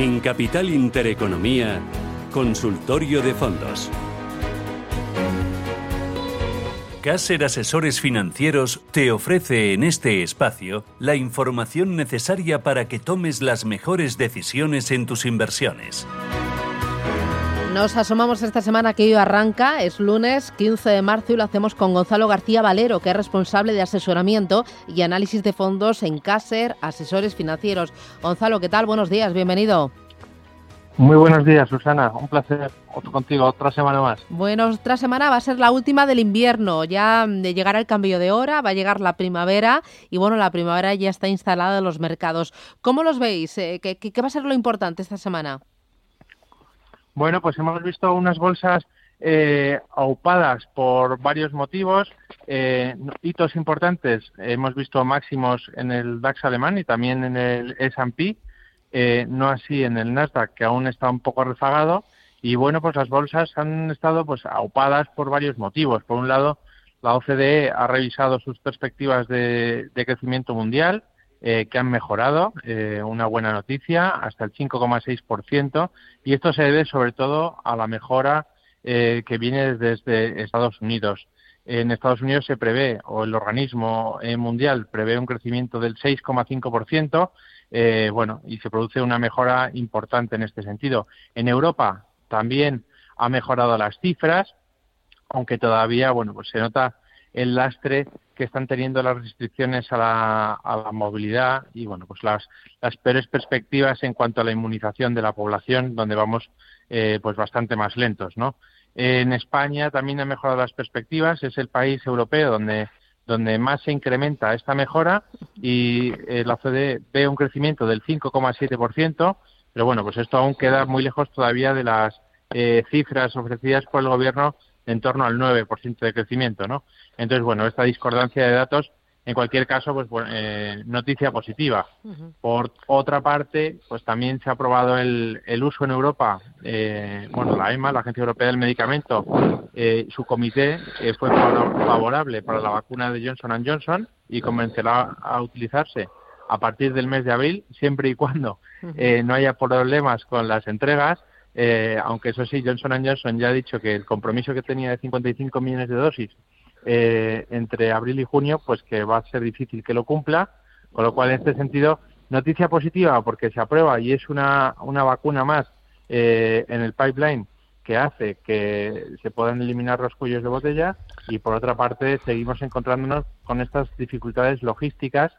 En Capital Intereconomía, Consultorio de Fondos. Caser Asesores Financieros te ofrece en este espacio la información necesaria para que tomes las mejores decisiones en tus inversiones. Nos asomamos esta semana que hoy arranca, es lunes 15 de marzo y lo hacemos con Gonzalo García Valero, que es responsable de asesoramiento y análisis de fondos en Caser Asesores Financieros. Gonzalo, ¿qué tal? Buenos días, bienvenido. Muy buenos días, Susana. Un placer contigo otra semana más. Bueno, otra semana va a ser la última del invierno. Ya de llegar el cambio de hora, va a llegar la primavera y bueno, la primavera ya está instalada en los mercados. ¿Cómo los veis? Eh, ¿Qué, qué va a ser lo importante esta semana? Bueno, pues hemos visto unas bolsas eh, aupadas por varios motivos, eh, hitos importantes. Hemos visto máximos en el DAX alemán y también en el S&P, eh, no así en el Nasdaq, que aún está un poco rezagado. Y bueno, pues las bolsas han estado pues aupadas por varios motivos. Por un lado, la OCDE ha revisado sus perspectivas de crecimiento mundial eh, que han mejorado, eh, una buena noticia, hasta el 5,6%, y esto se debe sobre todo a la mejora eh, que viene desde Estados Unidos. En Estados Unidos se prevé, o el organismo mundial prevé un crecimiento del 6,5%, bueno, y se produce una mejora importante en este sentido. En Europa también ha mejorado las cifras, aunque todavía, bueno, pues se nota el lastre que están teniendo las restricciones a la, a la movilidad y bueno pues las, las peores perspectivas en cuanto a la inmunización de la población donde vamos eh, pues bastante más lentos no en España también han mejorado las perspectivas es el país europeo donde donde más se incrementa esta mejora y eh, la OCDE ve un crecimiento del 5,7%, pero bueno, pues esto aún queda muy lejos todavía de las eh, cifras ofrecidas por el gobierno en torno al 9% de crecimiento, ¿no? Entonces, bueno, esta discordancia de datos, en cualquier caso, pues eh, noticia positiva. Por otra parte, pues también se ha aprobado el, uso en Europa, eh, bueno, la EMA, la Agencia Europea del Medicamento, eh, su comité fue favorable para la vacuna de Johnson Johnson y comenzará a utilizarse a partir del mes de abril, siempre y cuando no haya problemas con las entregas eh, aunque eso sí, Johnson Johnson ya ha dicho que el compromiso que tenía de 55 millones de dosis eh, entre abril y junio, pues que va a ser difícil que lo cumpla, con lo cual en este sentido, noticia positiva porque se aprueba y es una, una vacuna más eh, en el pipeline que hace que se puedan eliminar los cuellos de botella. Y por otra parte seguimos encontrándonos con estas dificultades logísticas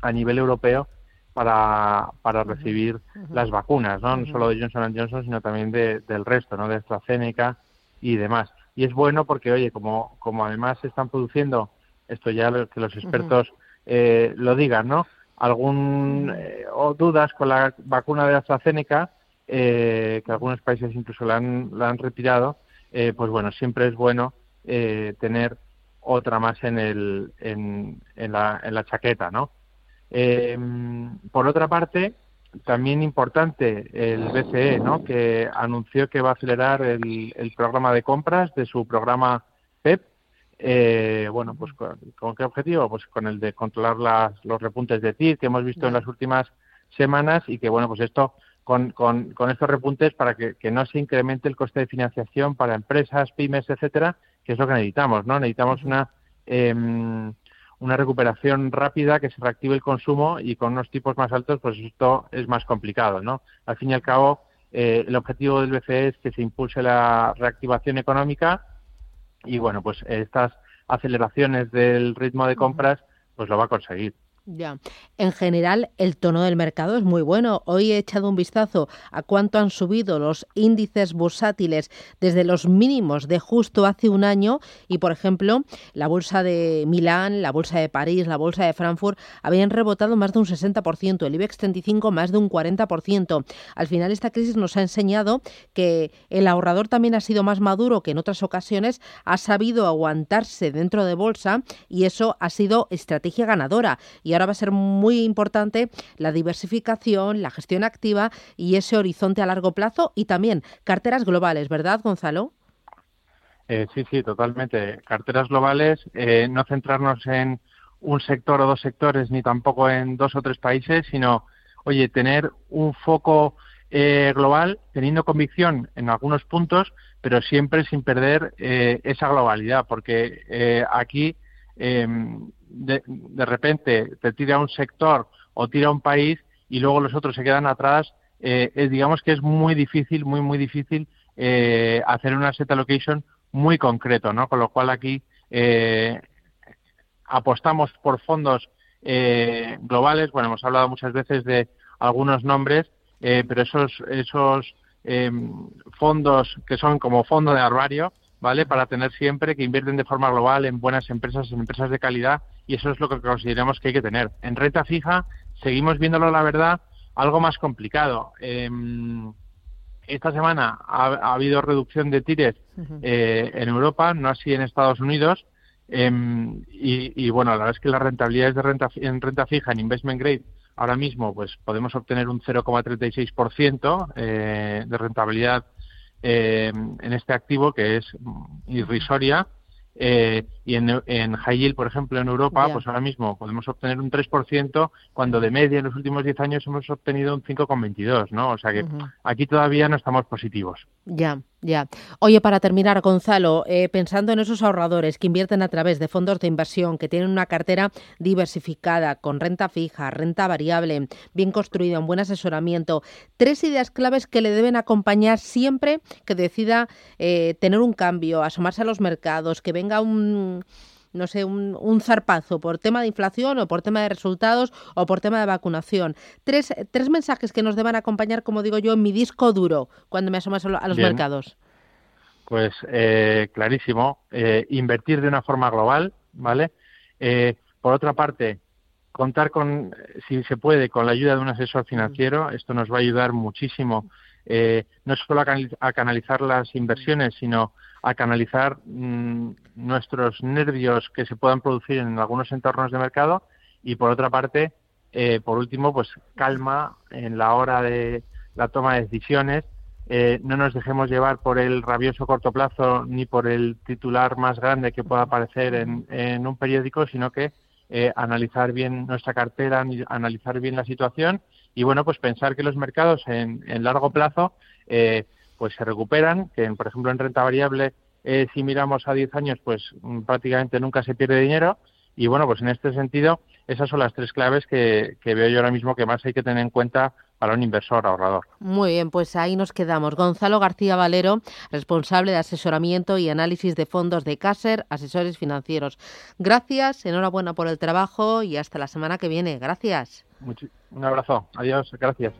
a nivel europeo para, para recibir las vacunas, ¿no? no solo de Johnson Johnson, sino también de, del resto, ¿no? de AstraZeneca y demás. Y es bueno porque, oye, como, como además se están produciendo, esto ya que los expertos eh, lo digan, ¿no? Algún eh, o dudas con la vacuna de AstraZeneca, eh, que algunos países incluso la han, la han retirado, pues bueno, siempre es bueno tener otra más en, el, en, en, la, en la chaqueta, ¿no? Eh, por otra parte, también importante el BCE, ¿no? que anunció que va a acelerar el, programa de compras de su programa PEP. Eh, bueno, pues ¿con, qué objetivo? Pues con el de controlar las, los repuntes de TIR que hemos visto en las últimas semanas y que, bueno, pues esto con, con, con estos repuntes para que, que, no se incremente el coste de financiación para empresas, pymes, etcétera, que es lo que necesitamos, ¿no? Necesitamos una eh, una recuperación rápida, que se reactive el consumo y con unos tipos más altos, pues esto es más complicado, ¿no? Al fin y al cabo, eh, el objetivo del BCE es que se impulse la reactivación económica y, bueno, pues estas aceleraciones del ritmo de compras, pues lo va a conseguir. Ya. En general, el tono del mercado es muy bueno. Hoy he echado un vistazo a cuánto han subido los índices bursátiles desde los mínimos de justo hace un año y, por ejemplo, la bolsa de Milán, la bolsa de París, la bolsa de Frankfurt habían rebotado más de un 60%, el IBEX 35 más de un 40%. Al final, esta crisis nos ha enseñado que el ahorrador también ha sido más maduro que en otras ocasiones, ha sabido aguantarse dentro de bolsa y eso ha sido estrategia ganadora. Ahora va a ser muy importante la diversificación, la gestión activa y ese horizonte a largo plazo y también carteras globales, ¿verdad, Gonzalo? Eh, sí, sí, totalmente. Carteras globales, eh, no centrarnos en un sector o dos sectores, ni tampoco en dos o tres países, sino, oye, tener un foco eh, global, teniendo convicción en algunos puntos, pero siempre sin perder esa globalidad, porque aquí em, de, repente te tira un sector o tira un país y luego los otros se quedan atrás, eh, digamos que es muy difícil, muy, muy difícil eh, hacer una set allocation muy concreto, ¿no? Con lo cual aquí eh, apostamos por fondos eh, globales. Bueno, hemos hablado muchas veces de algunos nombres, eh, pero esos, esos eh, fondos que son como fondo de armario, ¿vale? Para tener siempre que invierten de forma global en buenas empresas, en empresas de calidad, y eso es lo que consideramos que hay que tener. En renta fija seguimos viéndolo, la verdad, algo más complicado. Eh, esta semana ha, ha, habido reducción de tires eh, en Europa, no así en Estados Unidos. Eh, y, y, bueno, la verdad es que las rentabilidades de renta, en renta fija, en investment grade, ahora mismo pues podemos obtener un 0,36% eh, de rentabilidad eh, en este activo que es irrisoria eh, y en, en high yield, por ejemplo, en Europa, yeah. pues ahora mismo podemos obtener un 3%, cuando de media en los últimos 10 años hemos obtenido un 5,22, ¿no? O sea que uh -huh. aquí todavía no estamos positivos. Ya, ya. Oye, para terminar, Gonzalo, eh, pensando en esos ahorradores que invierten a través de fondos de inversión, que tienen una cartera diversificada, con renta fija, renta variable, bien construida, un buen asesoramiento, tres ideas claves que le deben acompañar siempre que decida eh, tener un cambio, asomarse a los mercados, que venga un no sé, un, un, zarpazo por tema de inflación o por tema de resultados o por tema de vacunación. Tres, tres mensajes que nos deban acompañar, como digo yo, en mi disco duro cuando me asomas a los Bien. mercados. Pues eh, clarísimo, eh, invertir de una forma global, ¿vale? Eh, por otra parte, contar con, si se puede, con la ayuda de un asesor financiero. Esto nos va a ayudar muchísimo, eh, no solo a, a canalizar las inversiones, sino a canalizar mmm, nuestros nervios que se puedan producir en algunos entornos de mercado y por otra parte, eh, por último, pues calma en la hora de la toma de decisiones. Eh, no nos dejemos llevar por el rabioso corto plazo ni por el titular más grande que pueda aparecer en, en un periódico, sino que eh, analizar bien nuestra cartera, analizar bien la situación y bueno, pues pensar que los mercados en, en largo plazo eh, pues se recuperan, que por ejemplo en renta variable, eh, si miramos a 10 años, pues mm, prácticamente nunca se pierde dinero. Y bueno, pues en este sentido, esas son las tres claves que, que veo yo ahora mismo que más hay que tener en cuenta para un inversor ahorrador. Muy bien, pues ahí nos quedamos. Gonzalo García Valero, responsable de asesoramiento y análisis de fondos de Caser, asesores financieros. Gracias, enhorabuena por el trabajo y hasta la semana que viene. Gracias. Un abrazo. Adiós. Gracias.